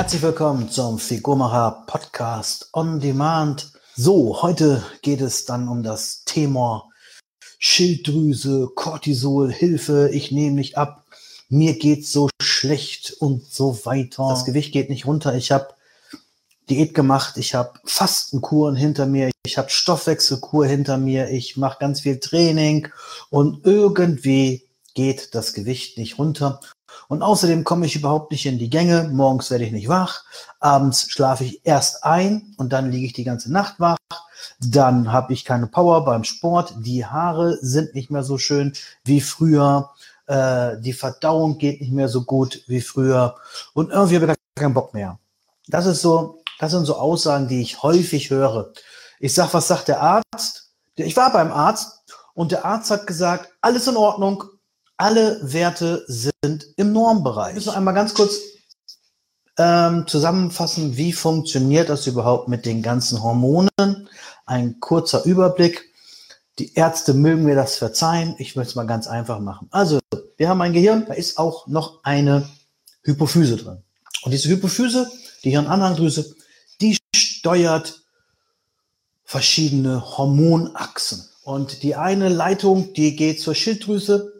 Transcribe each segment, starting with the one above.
Herzlich willkommen zum Figurmacher Podcast on Demand. So, heute geht es dann um das Thema Schilddrüse, Cortisol, Hilfe, ich nehme nicht ab, mir geht's so schlecht und so weiter. Das Gewicht geht nicht runter. Ich habe Diät gemacht, ich habe Fastenkuren hinter mir, ich habe Stoffwechselkur hinter mir, ich mache ganz viel Training und irgendwie geht das Gewicht nicht runter. Und außerdem komme ich überhaupt nicht in die Gänge. Morgens werde ich nicht wach. Abends schlafe ich erst ein und dann liege ich die ganze Nacht wach. Dann habe ich keine Power beim Sport. Die Haare sind nicht mehr so schön wie früher. Äh, die Verdauung geht nicht mehr so gut wie früher. Und irgendwie habe ich da keinen Bock mehr. Das ist so, das sind so Aussagen, die ich häufig höre. Ich sag, was sagt der Arzt? Ich war beim Arzt und der Arzt hat gesagt, alles in Ordnung, alle Werte sind im Normbereich. Ich muss noch einmal ganz kurz ähm, zusammenfassen, wie funktioniert das überhaupt mit den ganzen Hormonen. Ein kurzer Überblick. Die Ärzte mögen mir das verzeihen. Ich möchte es mal ganz einfach machen. Also, wir haben ein Gehirn, da ist auch noch eine Hypophyse drin. Und diese Hypophyse, die Hirnanhangdrüse, die steuert verschiedene Hormonachsen. Und die eine Leitung, die geht zur Schilddrüse,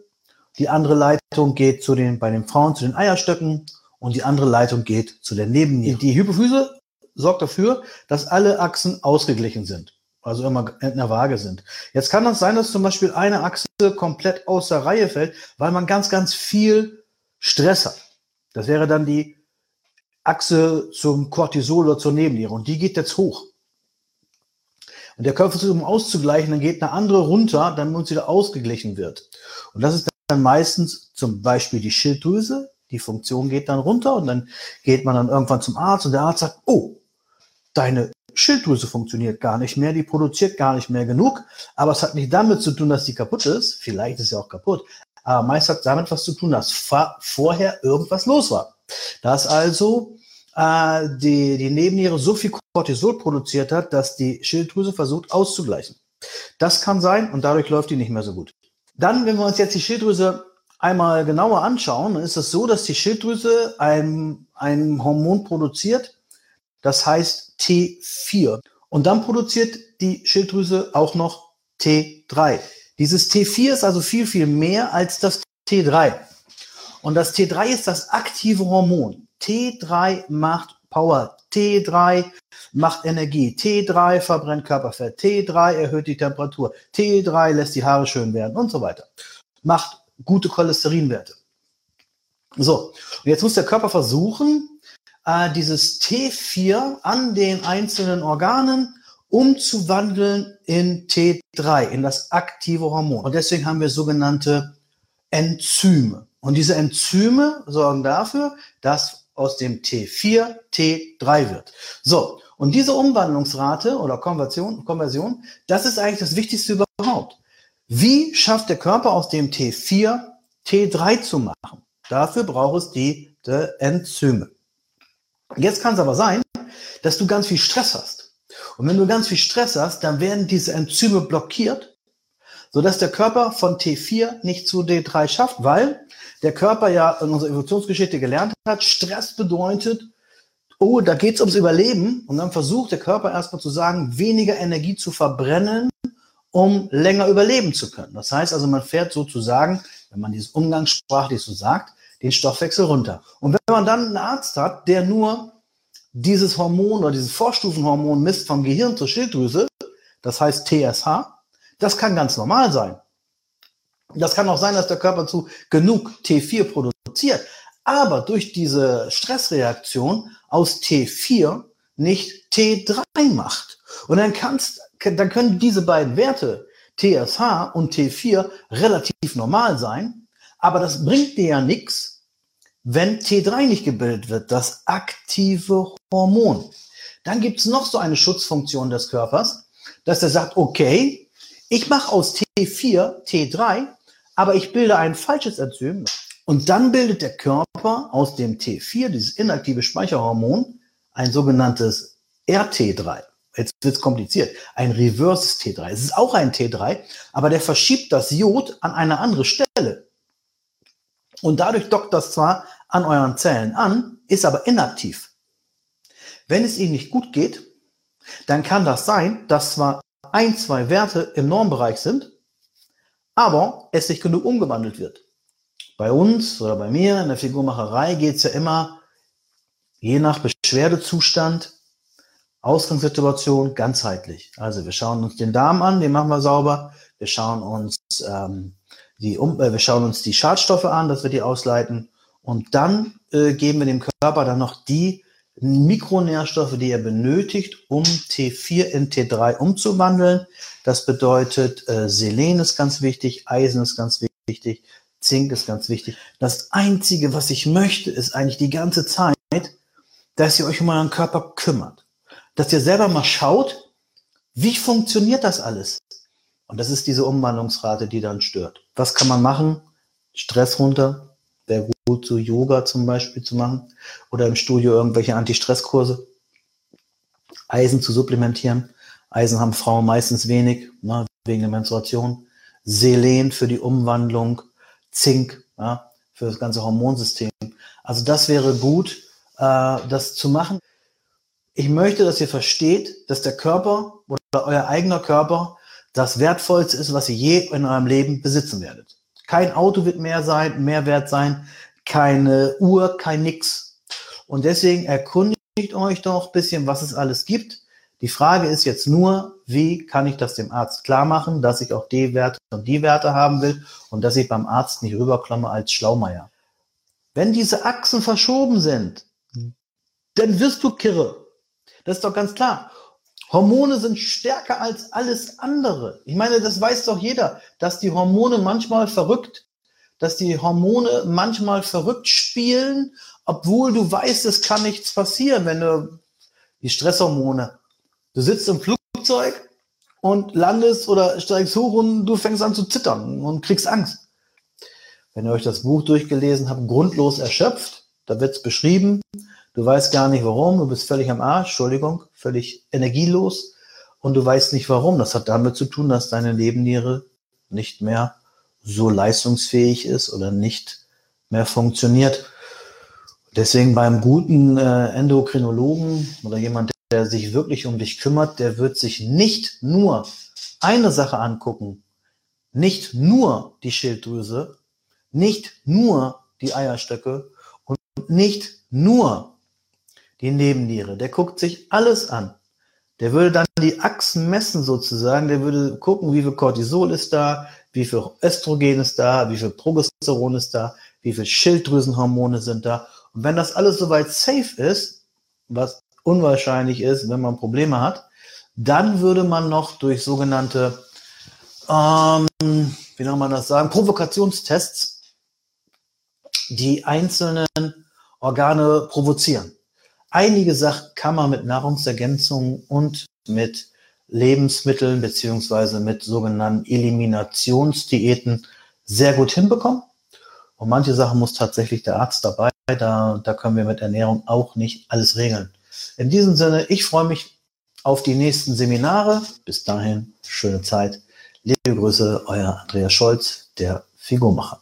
die andere Leitung geht zu den, bei den Frauen zu den Eierstöcken und die andere Leitung geht zu der Nebenniere. Die Hypophyse sorgt dafür, dass alle Achsen ausgeglichen sind, also immer in der Waage sind. Jetzt kann das sein, dass zum Beispiel eine Achse komplett außer Reihe fällt, weil man ganz, ganz viel Stress hat. Das wäre dann die Achse zum Cortisol oder zur Nebenniere und die geht jetzt hoch. Und der Körper versucht, um auszugleichen, dann geht eine andere runter, damit sie wieder ausgeglichen wird. Und das ist dann meistens zum Beispiel die Schilddrüse, die Funktion geht dann runter und dann geht man dann irgendwann zum Arzt und der Arzt sagt, oh, deine Schilddrüse funktioniert gar nicht mehr, die produziert gar nicht mehr genug, aber es hat nicht damit zu tun, dass die kaputt ist, vielleicht ist sie auch kaputt, aber meist hat damit was zu tun, dass vorher irgendwas los war. Dass also äh, die, die Nebenniere so viel Cortisol produziert hat, dass die Schilddrüse versucht auszugleichen. Das kann sein und dadurch läuft die nicht mehr so gut. Dann, wenn wir uns jetzt die Schilddrüse einmal genauer anschauen, ist es so, dass die Schilddrüse ein, ein Hormon produziert, das heißt T4. Und dann produziert die Schilddrüse auch noch T3. Dieses T4 ist also viel, viel mehr als das T3. Und das T3 ist das aktive Hormon. T3 macht Power. T3 macht Energie. T3 verbrennt Körperfett. T3 erhöht die Temperatur. T3 lässt die Haare schön werden und so weiter. Macht gute Cholesterinwerte. So, und jetzt muss der Körper versuchen, äh, dieses T4 an den einzelnen Organen umzuwandeln in T3, in das aktive Hormon. Und deswegen haben wir sogenannte Enzyme. Und diese Enzyme sorgen dafür, dass aus dem T4 T3 wird. So, und diese Umwandlungsrate oder Konversion, Konversion, das ist eigentlich das Wichtigste überhaupt. Wie schafft der Körper aus dem T4 T3 zu machen? Dafür braucht es die, die Enzyme. Jetzt kann es aber sein, dass du ganz viel Stress hast. Und wenn du ganz viel Stress hast, dann werden diese Enzyme blockiert, sodass der Körper von T4 nicht zu D3 schafft, weil der Körper ja in unserer Evolutionsgeschichte gelernt hat, Stress bedeutet, oh, da geht's ums Überleben. Und dann versucht der Körper erstmal zu sagen, weniger Energie zu verbrennen, um länger überleben zu können. Das heißt also, man fährt sozusagen, wenn man dieses umgangssprachlich so sagt, den Stoffwechsel runter. Und wenn man dann einen Arzt hat, der nur dieses Hormon oder dieses Vorstufenhormon misst vom Gehirn zur Schilddrüse, das heißt TSH, das kann ganz normal sein. Das kann auch sein, dass der Körper zu genug T4 produziert, aber durch diese Stressreaktion aus T4 nicht T3 macht. Und dann kannst, dann können diese beiden Werte, TSH und T4, relativ normal sein, aber das bringt dir ja nichts, wenn T3 nicht gebildet wird, das aktive Hormon. Dann gibt's noch so eine Schutzfunktion des Körpers, dass er sagt, okay, ich mache aus T4 T3 aber ich bilde ein falsches Enzym und dann bildet der Körper aus dem T4, dieses inaktive Speicherhormon, ein sogenanntes RT3. Jetzt wird es kompliziert. Ein reverses T3. Es ist auch ein T3, aber der verschiebt das Jod an eine andere Stelle. Und dadurch dockt das zwar an euren Zellen an, ist aber inaktiv. Wenn es Ihnen nicht gut geht, dann kann das sein, dass zwar ein, zwei Werte im Normbereich sind, aber es nicht genug umgewandelt wird. Bei uns oder bei mir in der Figurmacherei geht es ja immer je nach Beschwerdezustand, Ausgangssituation ganzheitlich. Also wir schauen uns den Darm an, den machen wir sauber. Wir schauen uns ähm, die äh, wir schauen uns die Schadstoffe an, dass wir die ausleiten und dann äh, geben wir dem Körper dann noch die Mikronährstoffe, die er benötigt, um T4 in T3 umzuwandeln. Das bedeutet, äh, Selen ist ganz wichtig, Eisen ist ganz wichtig, Zink ist ganz wichtig. Das Einzige, was ich möchte, ist eigentlich die ganze Zeit, dass ihr euch um euren Körper kümmert. Dass ihr selber mal schaut, wie funktioniert das alles? Und das ist diese Umwandlungsrate, die dann stört. Was kann man machen? Stress runter. Wäre gut, so Yoga zum Beispiel zu machen. Oder im Studio irgendwelche Anti-Stress-Kurse. Eisen zu supplementieren. Eisen haben Frauen meistens wenig, ne, wegen der Menstruation. Selen für die Umwandlung. Zink ja, für das ganze Hormonsystem. Also das wäre gut, äh, das zu machen. Ich möchte, dass ihr versteht, dass der Körper oder euer eigener Körper das Wertvollste ist, was ihr je in eurem Leben besitzen werdet. Kein Auto wird mehr sein, mehr wert sein, keine Uhr, kein Nix. Und deswegen erkundigt euch doch ein bisschen, was es alles gibt. Die Frage ist jetzt nur, wie kann ich das dem Arzt klar machen, dass ich auch die Werte und die Werte haben will und dass ich beim Arzt nicht rüberkomme als Schlaumeier. Wenn diese Achsen verschoben sind, dann wirst du kirre. Das ist doch ganz klar. Hormone sind stärker als alles andere. Ich meine, das weiß doch jeder, dass die Hormone manchmal verrückt, dass die Hormone manchmal verrückt spielen, obwohl du weißt, es kann nichts passieren, wenn du die Stresshormone. Du sitzt im Flugzeug und landest oder steigst hoch und du fängst an zu zittern und kriegst Angst. Wenn ihr euch das Buch durchgelesen habt, grundlos erschöpft, da wird es beschrieben, Du weißt gar nicht warum, du bist völlig am Arsch, Entschuldigung, völlig energielos und du weißt nicht warum. Das hat damit zu tun, dass deine Nebenniere nicht mehr so leistungsfähig ist oder nicht mehr funktioniert. Deswegen beim guten äh, Endokrinologen oder jemand, der sich wirklich um dich kümmert, der wird sich nicht nur eine Sache angucken, nicht nur die Schilddrüse, nicht nur die Eierstöcke und nicht nur die Nebenniere. Der guckt sich alles an. Der würde dann die Achsen messen sozusagen. Der würde gucken, wie viel Cortisol ist da, wie viel Östrogen ist da, wie viel Progesteron ist da, wie viel Schilddrüsenhormone sind da. Und wenn das alles soweit safe ist, was unwahrscheinlich ist, wenn man Probleme hat, dann würde man noch durch sogenannte, ähm, wie soll man das sagen, Provokationstests die einzelnen Organe provozieren. Einige Sachen kann man mit Nahrungsergänzungen und mit Lebensmitteln beziehungsweise mit sogenannten Eliminationsdiäten sehr gut hinbekommen. Und manche Sachen muss tatsächlich der Arzt dabei. Da, da können wir mit Ernährung auch nicht alles regeln. In diesem Sinne, ich freue mich auf die nächsten Seminare. Bis dahin, schöne Zeit. Liebe Grüße, euer Andreas Scholz, der Figurmacher.